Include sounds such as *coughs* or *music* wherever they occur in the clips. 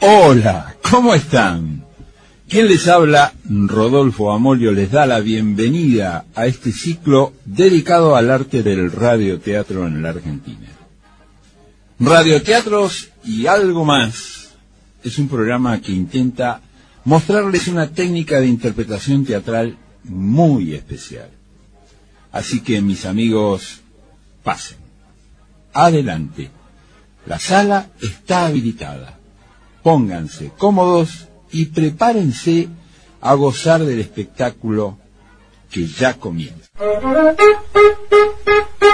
Hola, ¿cómo están? Quien les habla, Rodolfo Amolio, les da la bienvenida a este ciclo dedicado al arte del radioteatro en la Argentina. Radioteatros y algo más es un programa que intenta mostrarles una técnica de interpretación teatral muy especial. Así que mis amigos, pasen. Adelante. La sala está habilitada. Pónganse cómodos y prepárense a gozar del espectáculo que ya comienza. Este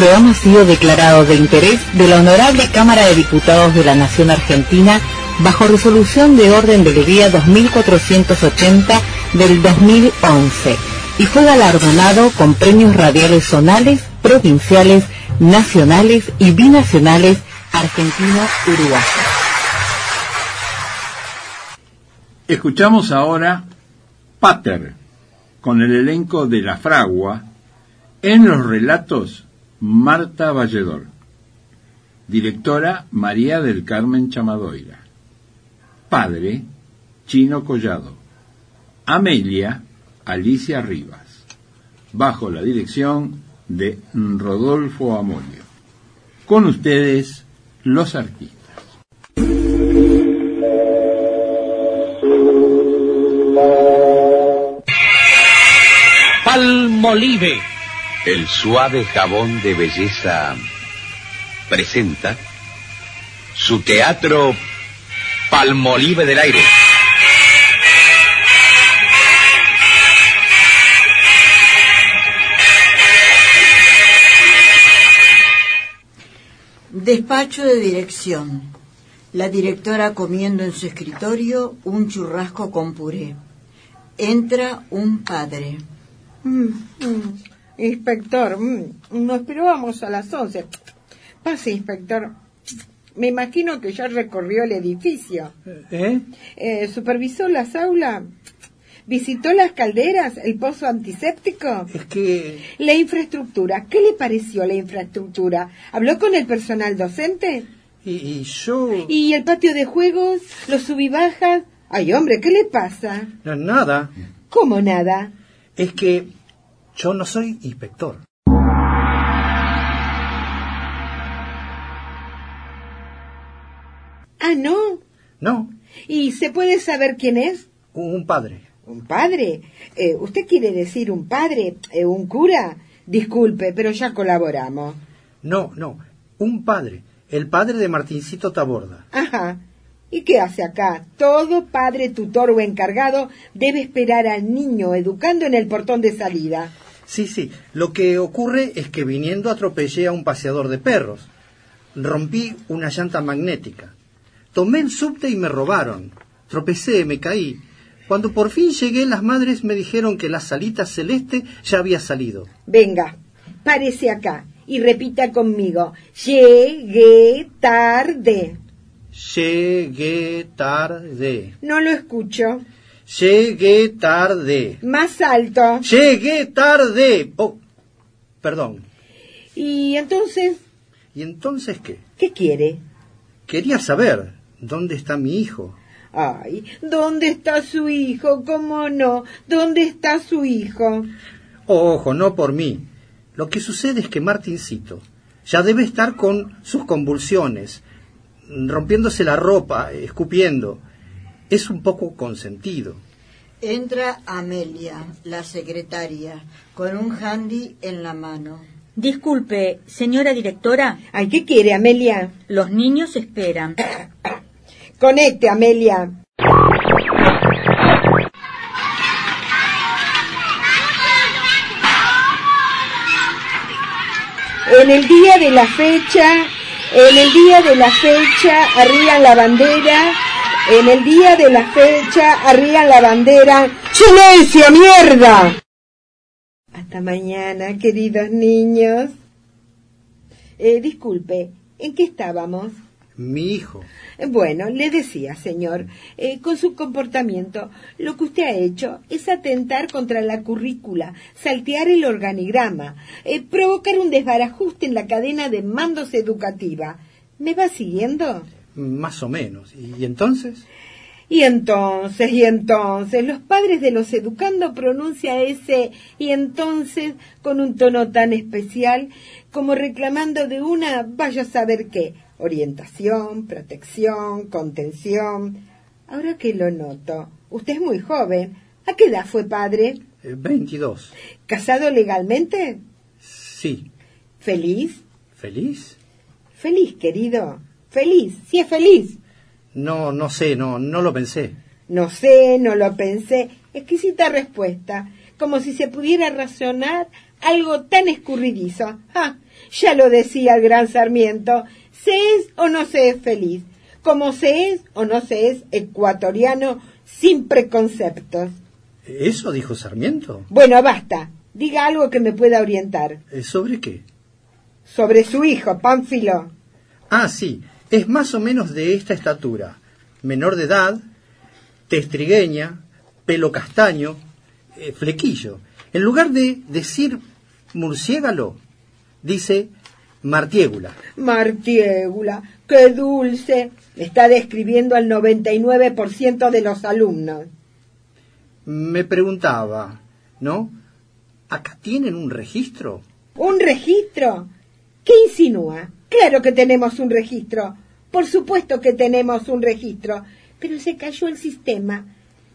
programa ha sido declarado de interés de la Honorable Cámara de Diputados de la Nación Argentina bajo resolución de orden del día 2480 del 2011 y fue galardonado con premios radiales zonales, provinciales, nacionales y binacionales argentinos-uruguayos. Escuchamos ahora Pater con el elenco de La Fragua en los relatos Marta Valledor. Directora María del Carmen Chamadoira. Padre Chino Collado. Amelia Alicia Rivas. Bajo la dirección de Rodolfo Amolio. Con ustedes, los artistas. Palmolive. El suave jabón de belleza presenta su teatro Palmolive del aire. Despacho de dirección. La directora comiendo en su escritorio un churrasco con puré. Entra un padre. Mm, mm. Inspector, mm, nos esperábamos a las once. Pase, inspector. Me imagino que ya recorrió el edificio. ¿Eh? Eh, ¿Supervisó las aulas? ¿Visitó las calderas? ¿El pozo antiséptico? Es que... La infraestructura. ¿Qué le pareció la infraestructura? ¿Habló con el personal docente? Y, y yo... ¿Y el patio de juegos? ¿Los subibajas? Ay, hombre, ¿qué le pasa? No, nada. ¿Cómo nada? Es que yo no soy inspector. Ah, ¿no? No, ¿Y se puede saber quién es? un padre. ¿Un padre? Eh, ¿Usted quiere decir un padre? Eh, ¿Un cura? Disculpe, pero ya colaboramos. No, no, un padre. El padre de Martincito Taborda. Ajá. ¿Y qué hace acá? Todo padre, tutor o encargado debe esperar al niño educando en el portón de salida. Sí, sí. Lo que ocurre es que viniendo atropellé a un paseador de perros. Rompí una llanta magnética. Tomé el subte y me robaron. Tropecé, me caí. Cuando por fin llegué, las madres me dijeron que la salita celeste ya había salido. Venga, párese acá y repita conmigo. Llegué tarde. Llegué tarde. No lo escucho. Llegué tarde. Más alto. Llegué tarde. Oh, perdón. ¿Y entonces ¿Y entonces qué? qué quiere? Quería saber dónde está mi hijo. Ay, ¿dónde está su hijo? ¿Cómo no? ¿Dónde está su hijo? Ojo, no por mí. Lo que sucede es que Martincito ya debe estar con sus convulsiones, rompiéndose la ropa, escupiendo, es un poco consentido. Entra Amelia, la secretaria, con un handy en la mano. Disculpe, señora directora. ¿Ay qué quiere, Amelia? Los niños esperan. *coughs* Conecte, Amelia. En el día de la fecha en el día de la fecha, arriban la bandera. En el día de la fecha, arriban la bandera. ¡Silencio, mierda! Hasta mañana, queridos niños. Eh, disculpe, ¿en qué estábamos? Mi hijo. Bueno, le decía, señor, eh, con su comportamiento, lo que usted ha hecho es atentar contra la currícula, saltear el organigrama, eh, provocar un desbarajuste en la cadena de mandos educativa. ¿Me va siguiendo? Más o menos. ¿Y entonces? Y entonces, y entonces, los padres de los educando pronuncian ese y entonces con un tono tan especial como reclamando de una vaya a saber qué, orientación, protección, contención. Ahora que lo noto, usted es muy joven. ¿A qué edad fue padre? Eh, 22. ¿Casado legalmente? Sí. ¿Feliz? ¿Feliz? Feliz, querido. Feliz, sí es feliz. No, no sé, no, no lo pensé. No sé, no lo pensé. Exquisita respuesta. Como si se pudiera razonar algo tan escurridizo. ¡Ah! Ya lo decía el gran Sarmiento. Se es o no se es feliz. Como se es o no se es ecuatoriano sin preconceptos. ¿Eso dijo Sarmiento? Bueno, basta. Diga algo que me pueda orientar. Eh, ¿Sobre qué? Sobre su hijo, Pánfilo. Ah, sí. Es más o menos de esta estatura. Menor de edad, testrigueña, pelo castaño, eh, flequillo. En lugar de decir murciégalo, dice martiégula. Martiégula, qué dulce. Está describiendo al 99% de los alumnos. Me preguntaba, ¿no? ¿Acá tienen un registro? ¿Un registro? ¿Qué insinúa? Claro que tenemos un registro. Por supuesto que tenemos un registro. Pero se cayó el sistema.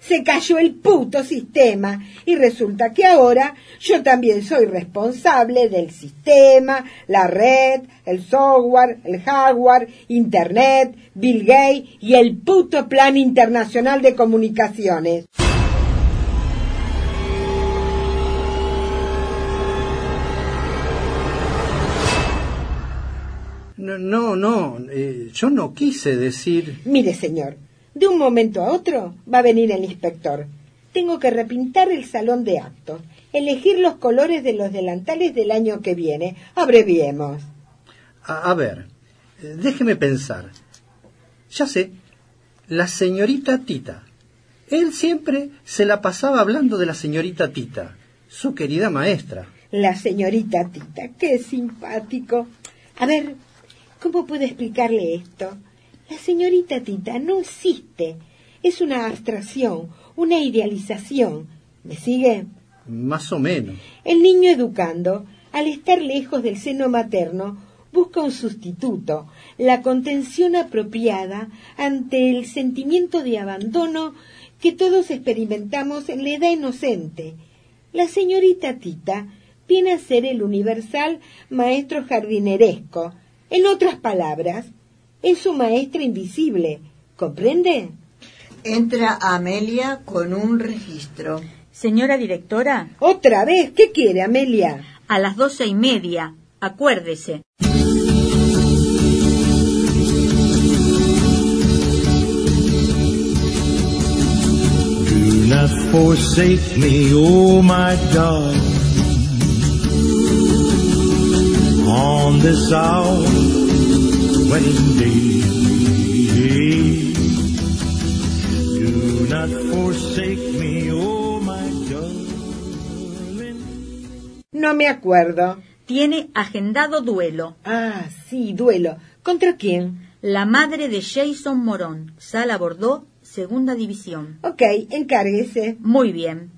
Se cayó el puto sistema. Y resulta que ahora yo también soy responsable del sistema, la red, el software, el hardware, Internet, Bill Gates y el puto Plan Internacional de Comunicaciones. No, no, no eh, yo no quise decir... Mire, señor, de un momento a otro va a venir el inspector. Tengo que repintar el salón de actos, elegir los colores de los delantales del año que viene. Abreviemos. A, a ver, déjeme pensar. Ya sé, la señorita Tita. Él siempre se la pasaba hablando de la señorita Tita, su querida maestra. La señorita Tita, qué simpático. A ver, ¿cómo puedo explicarle esto? La señorita Tita no existe. Es una abstracción, una idealización. ¿Me sigue? Más o menos. El niño educando, al estar lejos del seno materno, busca un sustituto, la contención apropiada ante el sentimiento de abandono que todos experimentamos en la edad inocente. La señorita Tita viene a ser el universal maestro jardineresco. En otras palabras, es su maestra invisible. ¿Comprende? Entra Amelia con un registro. Señora directora, ¿Otra vez? ¿Qué quiere, Amelia? a las doce y media, acuérdese. Do not forsake me, oh my God, on this hour wedding day. Do not forsake me, oh my darling. No me acuerdo. Tiene agendado duelo. Ah, sí, duelo. ¿Contra quién? La madre de Jason Morón, Sala Bordeaux, Segunda División. Ok, encárguese. Muy bien.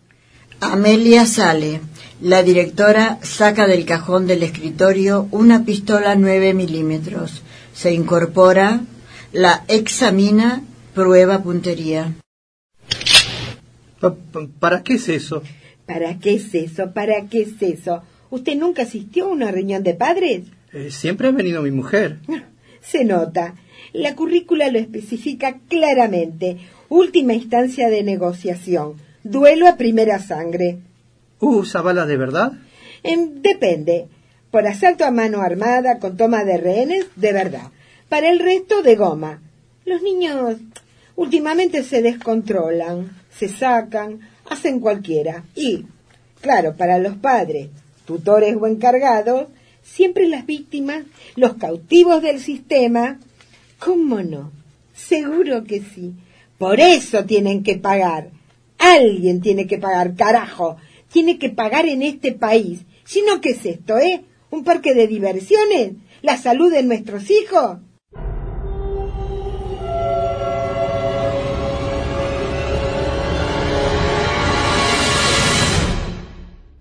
Amelia sale. La directora saca del cajón del escritorio una pistola 9 milímetros. Se incorpora, la examina, prueba puntería. Pa- pa- ¿Para qué es eso? ¿Para qué es eso? ¿Para qué es eso? ¿Usted nunca asistió a una reunión de padres? Eh, siempre ha venido mi mujer. Se nota. La currícula lo especifica claramente. Última instancia de negociación. Duelo a primera sangre. ¿Usa balas de verdad? Em, depende. Por asalto a mano armada con toma de rehenes, de verdad. Para el resto, de goma. Los niños últimamente se descontrolan, se sacan, hacen cualquiera. Y, claro, para los padres, tutores o encargados, siempre las víctimas, los cautivos del sistema. ¿Cómo no? Seguro que sí. Por eso tienen que pagar. Alguien tiene que pagar, carajo. Tiene que pagar en este país. Si no, ¿qué es esto, eh? ¿Un parque de diversiones? ¿La salud de nuestros hijos?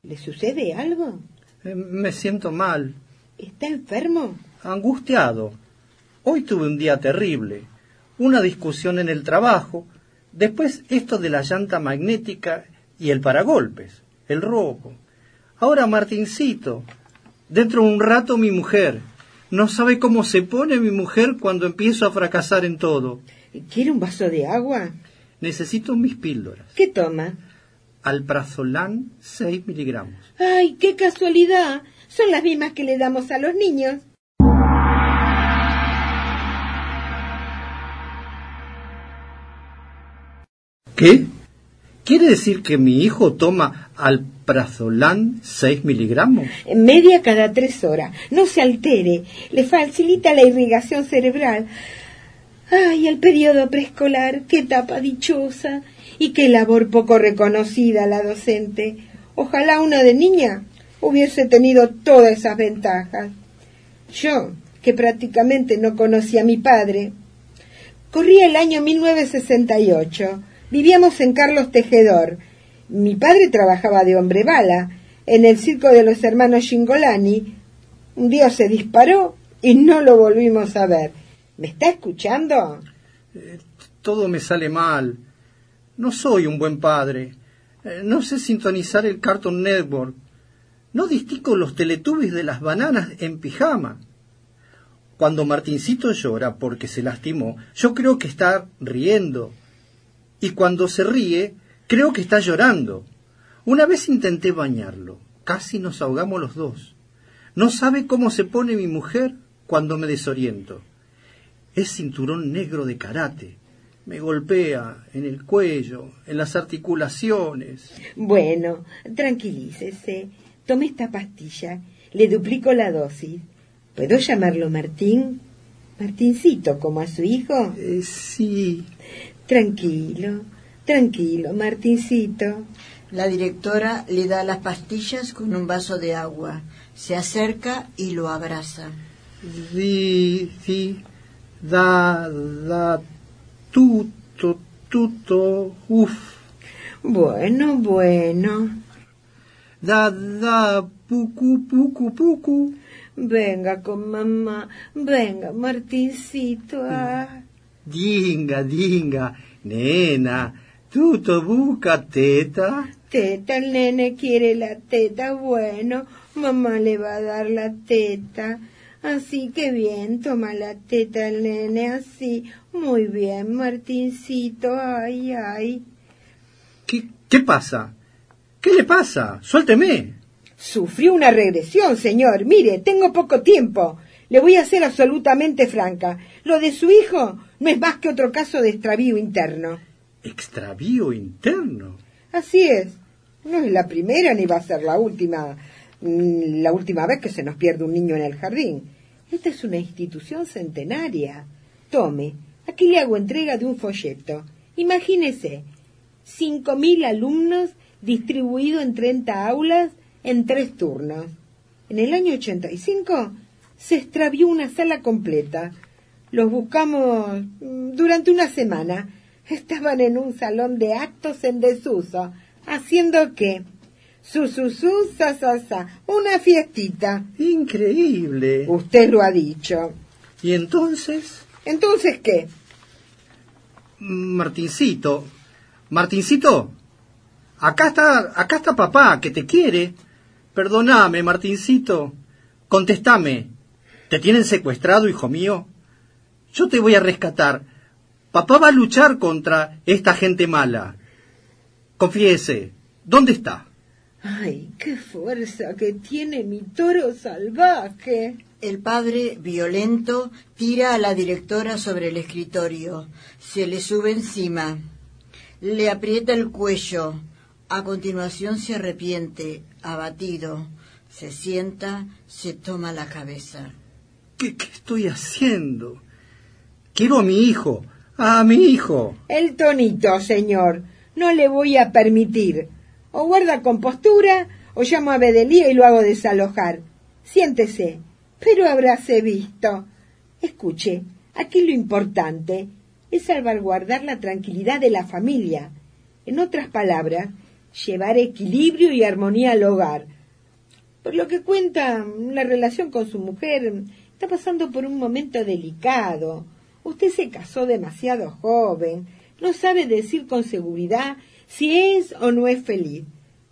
¿Le sucede algo? Eh, Me siento mal, ¿Está enfermo? angustiado. Hoy tuve un día terrible. Una discusión en el trabajo. Después esto de la llanta magnética y el paragolpes. El robo. Ahora Martincito. Dentro de un rato mi mujer. No sabe cómo se pone mi mujer cuando empiezo a fracasar en todo. ¿Quiere un vaso de agua? Necesito mis píldoras. ¿Qué toma? Alprazolam 6 miligramos. ¡Ay, qué casualidad! Son las mismas que le damos a los niños. ¿Qué? ¿Quiere decir que mi hijo toma alprazolam 6 miligramos? Media cada tres horas. No se altere. Le facilita la irrigación cerebral. Ay, el periodo preescolar, qué etapa dichosa. Y qué labor poco reconocida la docente. Ojalá una de niña hubiese tenido todas esas ventajas. Yo, que prácticamente no conocía a mi padre, corría el año 1968. Vivíamos en Carlos Tejedor. Mi padre trabajaba de hombre bala en el circo de los hermanos Gingolani. Un día se disparó y no lo volvimos a ver. ¿Me está escuchando? Todo me sale mal. No soy un buen padre. Eh, No sé sintonizar el Cartoon Network. No distingo los teletubbies de las bananas en pijama. Cuando Martincito llora porque se lastimó, yo creo que está riendo. Y cuando se ríe, creo que está llorando. Una vez intenté bañarlo. Casi nos ahogamos los dos. No sabe cómo se pone mi mujer cuando me desoriento. Es cinturón negro de karate. Me golpea en el cuello, en las articulaciones. Bueno, tranquilícese. Tome esta pastilla. Le duplico la dosis. ¿Puedo llamarlo Martín? Martincito, como a su hijo. Eh, sí. Tranquilo, tranquilo, Martincito. La directora le da las pastillas con un vaso de agua. Se acerca y lo abraza. Di, di, da, da, tuto, tuto, uf. Bueno, bueno. Da, da, pucu, pucu, pucu. Venga con mamá. Venga, Martincito. ah. Dinga, dinga, nena, tuto busca teta. Teta, el nene quiere la teta. Bueno, mamá le va a dar la teta. Así que bien, toma la teta el nene así. Muy bien, Martincito. Ay, ay. ¿Qué, qué pasa? ¿Qué le pasa? Suélteme. Sufrió una regresión, señor. Mire, tengo poco tiempo. Le voy a ser absolutamente franca. Lo de su hijo no es más que otro caso de extravío interno. ¿Extravío interno? Así es. No es la primera ni va a ser la última, mm, la última vez que se nos pierde un niño en el jardín. Esta es una institución centenaria. Tome, aquí le hago entrega de un folleto. Imagínese, cinco mil alumnos distribuidos en 30 aulas en tres turnos. En el año 85 se extravió una sala completa. Los buscamos mm, durante una semana. Estaban en un salón de actos en desuso. ¿Haciendo qué? Su, su, su, sa, sa, sa. Una fiestita. Increíble. Usted lo ha dicho. ¿Y entonces? ¿Entonces qué? Martincito, Martincito, acá está, acá está papá, que te quiere. Perdóname, Martincito. Contestame. ¿Te tienen secuestrado, hijo mío? Yo te voy a rescatar. Papá va a luchar contra esta gente mala. Confiese, ¿dónde está? Ay, qué fuerza que tiene mi toro salvaje. El padre, violento, tira a la directora sobre el escritorio. Se le sube encima. Le aprieta el cuello. A continuación se arrepiente, abatido. Se sienta, se toma la cabeza. ¿Qué, qué estoy haciendo? Quiero a mi hijo, a mi hijo. El tonito, señor. No le voy a permitir. O guarda compostura, o llamo a Bedelía y lo hago desalojar. Siéntese. Pero habráse visto. Escuche, aquí lo importante es salvaguardar la tranquilidad de la familia. En otras palabras, llevar equilibrio y armonía al hogar. Por lo que cuenta, la relación con su mujer está pasando por un momento delicado. Usted se casó demasiado joven, no sabe decir con seguridad si es o no es feliz.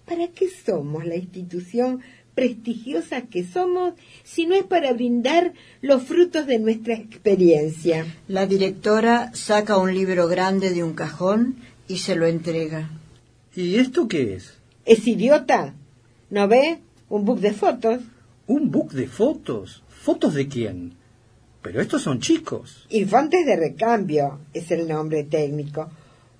¿Para qué somos la institución prestigiosa que somos si no es para brindar los frutos de nuestra experiencia? La directora saca un libro grande de un cajón y se lo entrega. ¿Y esto qué es? ¿Es idiota? ¿No ve? Un book de fotos. ¿Un book de fotos? ¿Fotos de quién? Pero estos son chicos. Infantes de recambio es el nombre técnico.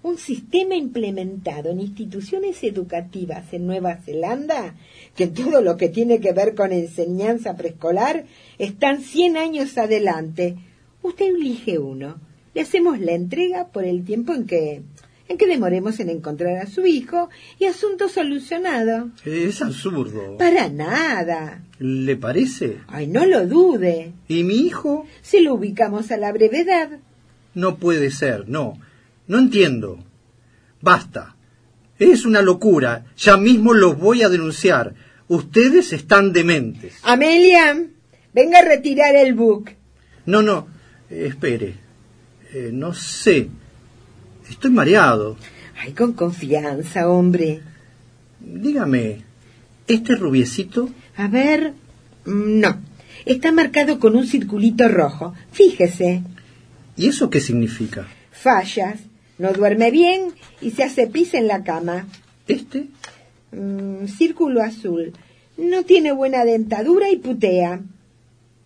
Un sistema implementado en instituciones educativas en Nueva Zelanda, que todo lo que tiene que ver con enseñanza preescolar están 100 años adelante. Usted elige uno. Le hacemos la entrega por el tiempo en que en que demoremos en encontrar a su hijo y asunto solucionado. Es absurdo. Para nada. ¿Le parece? Ay, no lo dude. ¿Y mi hijo? Si lo ubicamos a la brevedad. No puede ser, no. No entiendo. Basta. Es una locura. Ya mismo los voy a denunciar. Ustedes están dementes. Amelia, venga a retirar el book. No, no. espere. Eh, no sé. Estoy mareado. Ay, con confianza, hombre. Dígame, ¿este rubiecito? A ver. mm, No. Está marcado con un circulito rojo. Fíjese. ¿Y eso qué significa? Fallas. No duerme bien y se hace pis en la cama. ¿Este? Mm, círculo azul. No tiene buena dentadura y putea.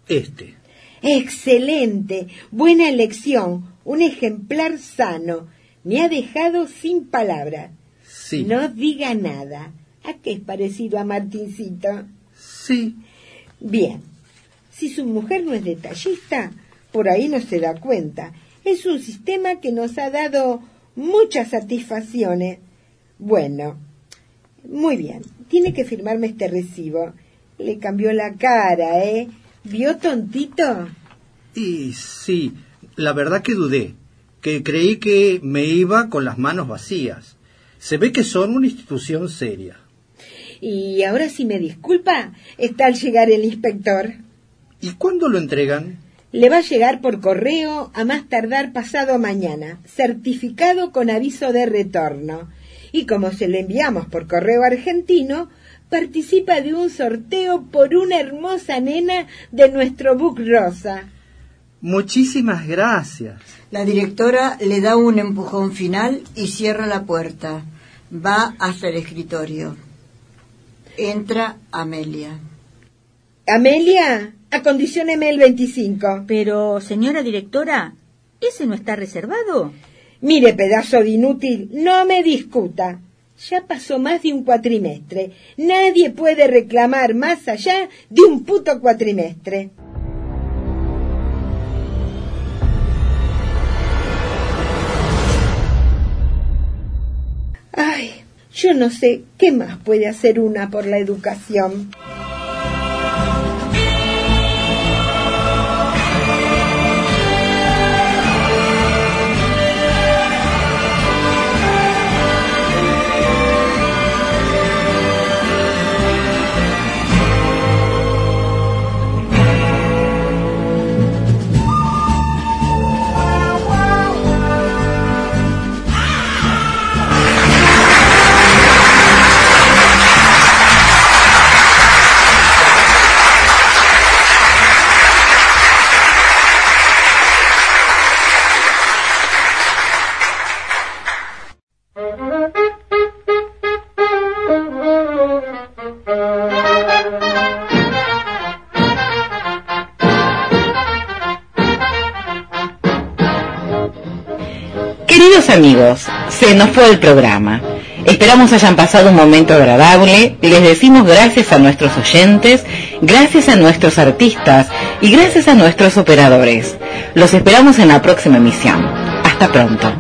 Este. Excelente. Buena elección. Un ejemplar sano. Me ha dejado sin palabras. Sí. No diga nada. ¿A qué es parecido a Martincito? Sí. Bien. Si su mujer no es detallista, por ahí no se da cuenta. Es un sistema que nos ha dado muchas satisfacciones. Bueno, muy bien. Tiene que firmarme este recibo. Le cambió la cara, ¿eh? ¿Vio tontito? Y sí, la verdad que dudé, que creí que me iba con las manos vacías. Se ve que son una institución seria. Y ahora si me disculpa, está al llegar el inspector. ¿Y cuándo lo entregan? Le va a llegar por correo a más tardar pasado mañana, certificado con aviso de retorno. Y como se lo enviamos por correo argentino, participa de un sorteo por una hermosa nena de nuestro book rosa. Muchísimas gracias. La directora le da un empujón final y cierra la puerta. Va hasta el escritorio. Entra Amelia. Amelia, acondicióneme el 25. Pero, señora directora, ¿ese no está reservado? Mire, pedazo de inútil, no me discuta. Ya pasó más de un cuatrimestre. Nadie puede reclamar más allá de un puto cuatrimestre. Ay, yo no sé qué más puede hacer una por la educación. Amigos, se nos fue el programa. Esperamos hayan pasado un momento agradable. Les decimos gracias a nuestros oyentes, gracias a nuestros artistas y gracias a nuestros operadores. Los esperamos en la próxima emisión. Hasta pronto.